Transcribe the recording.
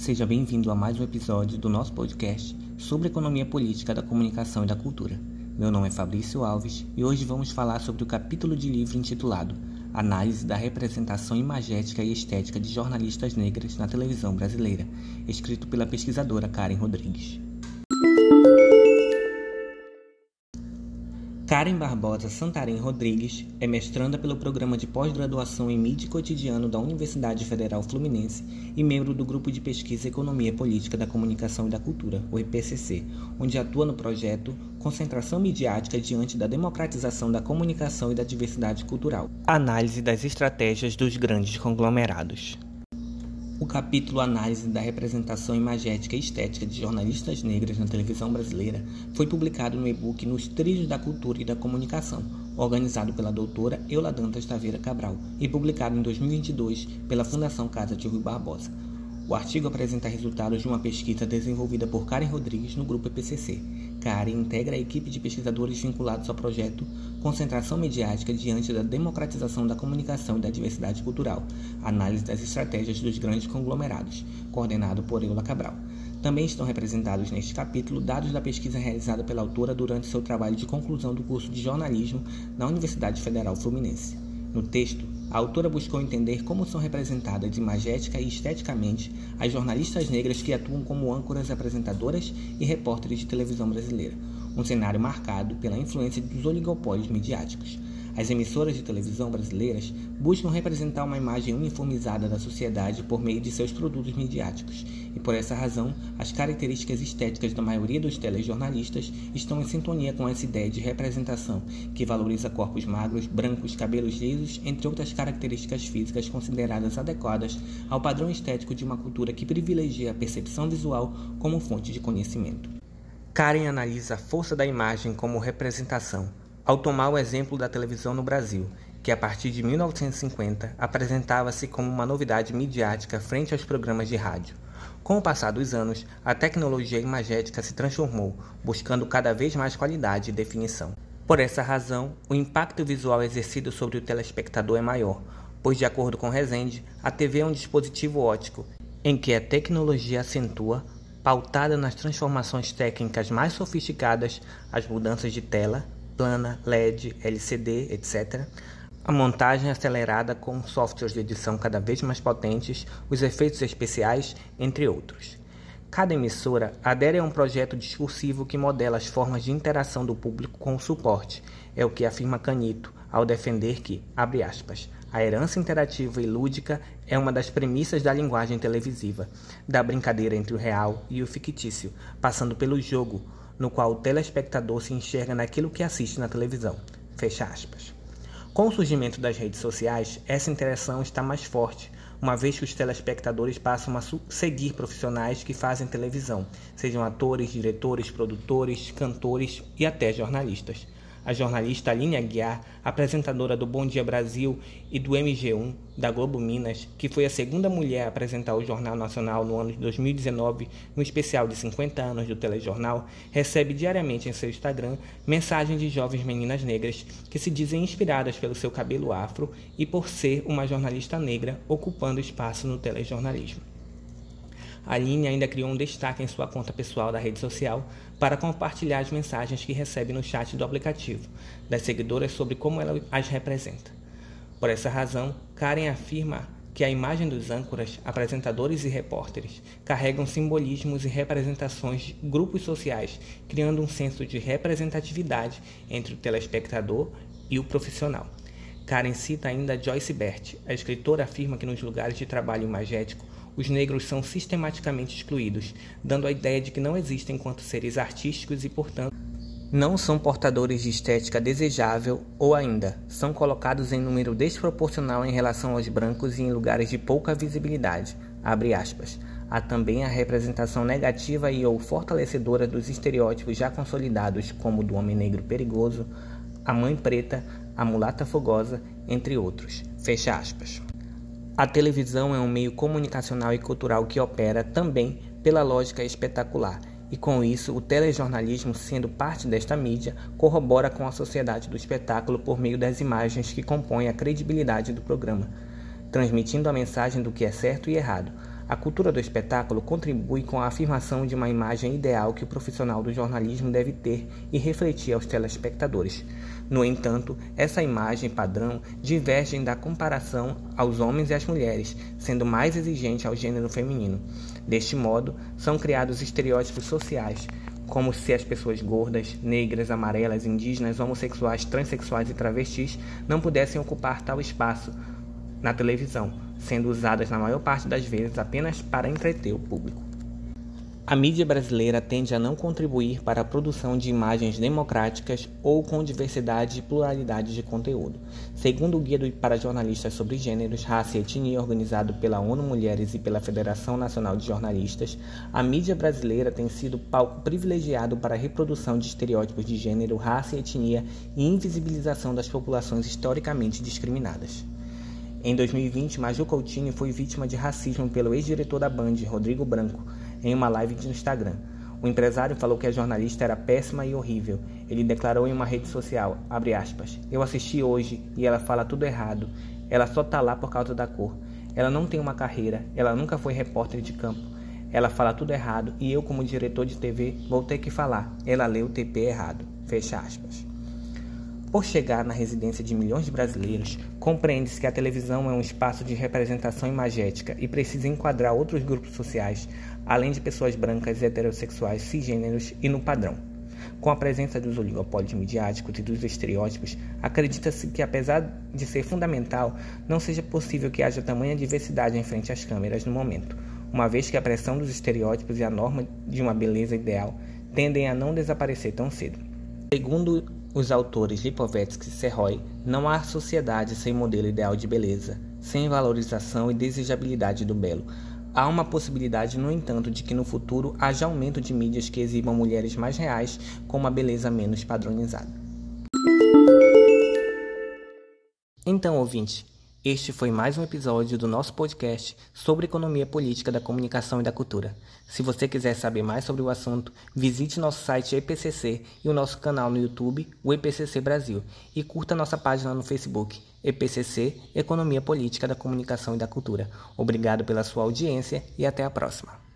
Seja bem-vindo a mais um episódio do nosso podcast sobre economia política da comunicação e da cultura. Meu nome é Fabrício Alves e hoje vamos falar sobre o capítulo de livro intitulado Análise da representação imagética e estética de jornalistas negras na televisão brasileira, escrito pela pesquisadora Karen Rodrigues. Karen Barbosa Santarém Rodrigues é mestranda pelo Programa de Pós-Graduação em Mídia e Cotidiano da Universidade Federal Fluminense e membro do Grupo de Pesquisa Economia Política da Comunicação e da Cultura, o IPCC, onde atua no projeto Concentração Midiática diante da democratização da comunicação e da diversidade cultural. Análise das estratégias dos grandes conglomerados. O capítulo Análise da representação imagética e estética de jornalistas negras na televisão brasileira foi publicado no e-book Nos Trilhos da Cultura e da Comunicação, organizado pela doutora Eula Dantas Taveira Cabral e publicado em 2022 pela Fundação Casa de Rui Barbosa. O artigo apresenta resultados de uma pesquisa desenvolvida por Karen Rodrigues no grupo EPCC. Karen integra a equipe de pesquisadores vinculados ao projeto Concentração Mediática diante da democratização da comunicação e da diversidade cultural, análise das estratégias dos grandes conglomerados, coordenado por Eula Cabral. Também estão representados neste capítulo dados da pesquisa realizada pela autora durante seu trabalho de conclusão do curso de jornalismo na Universidade Federal Fluminense. No texto, a autora buscou entender como são representadas imagética e esteticamente as jornalistas negras que atuam como âncoras apresentadoras e repórteres de televisão brasileira, um cenário marcado pela influência dos oligopólios midiáticos. As emissoras de televisão brasileiras buscam representar uma imagem uniformizada da sociedade por meio de seus produtos midiáticos, e por essa razão, as características estéticas da maioria dos telejornalistas estão em sintonia com essa ideia de representação, que valoriza corpos magros, brancos, cabelos lisos, entre outras características físicas consideradas adequadas ao padrão estético de uma cultura que privilegia a percepção visual como fonte de conhecimento. Karen analisa a força da imagem como representação, ao tomar o exemplo da televisão no Brasil, que a partir de 1950 apresentava-se como uma novidade midiática frente aos programas de rádio. Com o passar dos anos, a tecnologia imagética se transformou, buscando cada vez mais qualidade e definição. Por essa razão, o impacto visual exercido sobre o telespectador é maior, pois, de acordo com Rezende, a TV é um dispositivo óptico em que a tecnologia acentua, pautada nas transformações técnicas mais sofisticadas, as mudanças de tela, plana, LED, LCD, etc. A montagem acelerada com softwares de edição cada vez mais potentes, os efeitos especiais, entre outros. Cada emissora adere a um projeto discursivo que modela as formas de interação do público com o suporte, é o que afirma Canito ao defender que, abre aspas, a herança interativa e lúdica é uma das premissas da linguagem televisiva, da brincadeira entre o real e o fictício, passando pelo jogo, no qual o telespectador se enxerga naquilo que assiste na televisão. Fecha aspas. Com o surgimento das redes sociais, essa interação está mais forte, uma vez que os telespectadores passam a seguir profissionais que fazem televisão, sejam atores, diretores, produtores, cantores e até jornalistas a jornalista Aline Aguiar, apresentadora do Bom Dia Brasil e do MG1 da Globo Minas, que foi a segunda mulher a apresentar o Jornal Nacional no ano de 2019, no especial de 50 anos do telejornal, recebe diariamente em seu Instagram mensagens de jovens meninas negras que se dizem inspiradas pelo seu cabelo afro e por ser uma jornalista negra ocupando espaço no telejornalismo. A Aline ainda criou um destaque em sua conta pessoal da rede social para compartilhar as mensagens que recebe no chat do aplicativo das seguidoras sobre como ela as representa. Por essa razão, Karen afirma que a imagem dos âncoras, apresentadores e repórteres carregam simbolismos e representações de grupos sociais, criando um senso de representatividade entre o telespectador e o profissional. Karen cita ainda Joyce Bert. A escritora afirma que nos lugares de trabalho imagético, os negros são sistematicamente excluídos, dando a ideia de que não existem enquanto seres artísticos e, portanto, não são portadores de estética desejável ou ainda são colocados em número desproporcional em relação aos brancos e em lugares de pouca visibilidade. Há também a representação negativa e ou fortalecedora dos estereótipos já consolidados, como do homem negro perigoso, a mãe preta, a mulata fogosa, entre outros. Fecha aspas. A televisão é um meio comunicacional e cultural que opera também pela lógica espetacular, e com isso, o telejornalismo, sendo parte desta mídia, corrobora com a sociedade do espetáculo por meio das imagens que compõem a credibilidade do programa, transmitindo a mensagem do que é certo e errado, A cultura do espetáculo contribui com a afirmação de uma imagem ideal que o profissional do jornalismo deve ter e refletir aos telespectadores. No entanto, essa imagem padrão diverge da comparação aos homens e às mulheres, sendo mais exigente ao gênero feminino. Deste modo, são criados estereótipos sociais, como se as pessoas gordas, negras, amarelas, indígenas, homossexuais, transexuais e travestis não pudessem ocupar tal espaço na televisão, sendo usadas na maior parte das vezes apenas para entreter o público. A mídia brasileira tende a não contribuir para a produção de imagens democráticas ou com diversidade e pluralidade de conteúdo. Segundo o Guia para Jornalistas sobre Gêneros, Raça e Etnia, organizado pela ONU Mulheres e pela Federação Nacional de Jornalistas, a mídia brasileira tem sido palco privilegiado para a reprodução de estereótipos de gênero, raça e etnia e invisibilização das populações historicamente discriminadas. Em 2020, Maju Coutinho foi vítima de racismo pelo ex-diretor da Band, Rodrigo Branco, em uma live de Instagram. O empresário falou que a jornalista era péssima e horrível. Ele declarou em uma rede social, aspas, Eu assisti hoje e ela fala tudo errado. Ela só tá lá por causa da cor. Ela não tem uma carreira, ela nunca foi repórter de campo. Ela fala tudo errado e eu, como diretor de TV, vou ter que falar. Ela leu o TP errado. Fecha aspas. Por chegar na residência de milhões de brasileiros, compreende-se que a televisão é um espaço de representação imagética e precisa enquadrar outros grupos sociais, além de pessoas brancas, heterossexuais, cisgêneros e no padrão. Com a presença dos oligopólios midiáticos e dos estereótipos, acredita-se que, apesar de ser fundamental, não seja possível que haja tamanha diversidade em frente às câmeras no momento, uma vez que a pressão dos estereótipos e a norma de uma beleza ideal tendem a não desaparecer tão cedo. Segundo os autores Lipovetsky e Serroy, não há sociedade sem modelo ideal de beleza, sem valorização e desejabilidade do belo. Há uma possibilidade, no entanto, de que no futuro haja aumento de mídias que exibam mulheres mais reais com uma beleza menos padronizada. Então, ouvinte, este foi mais um episódio do nosso podcast sobre economia política da comunicação e da cultura. Se você quiser saber mais sobre o assunto, visite nosso site EPCC e o nosso canal no YouTube, o EPCC Brasil, e curta nossa página no Facebook, EPCC Economia Política da Comunicação e da Cultura. Obrigado pela sua audiência e até a próxima.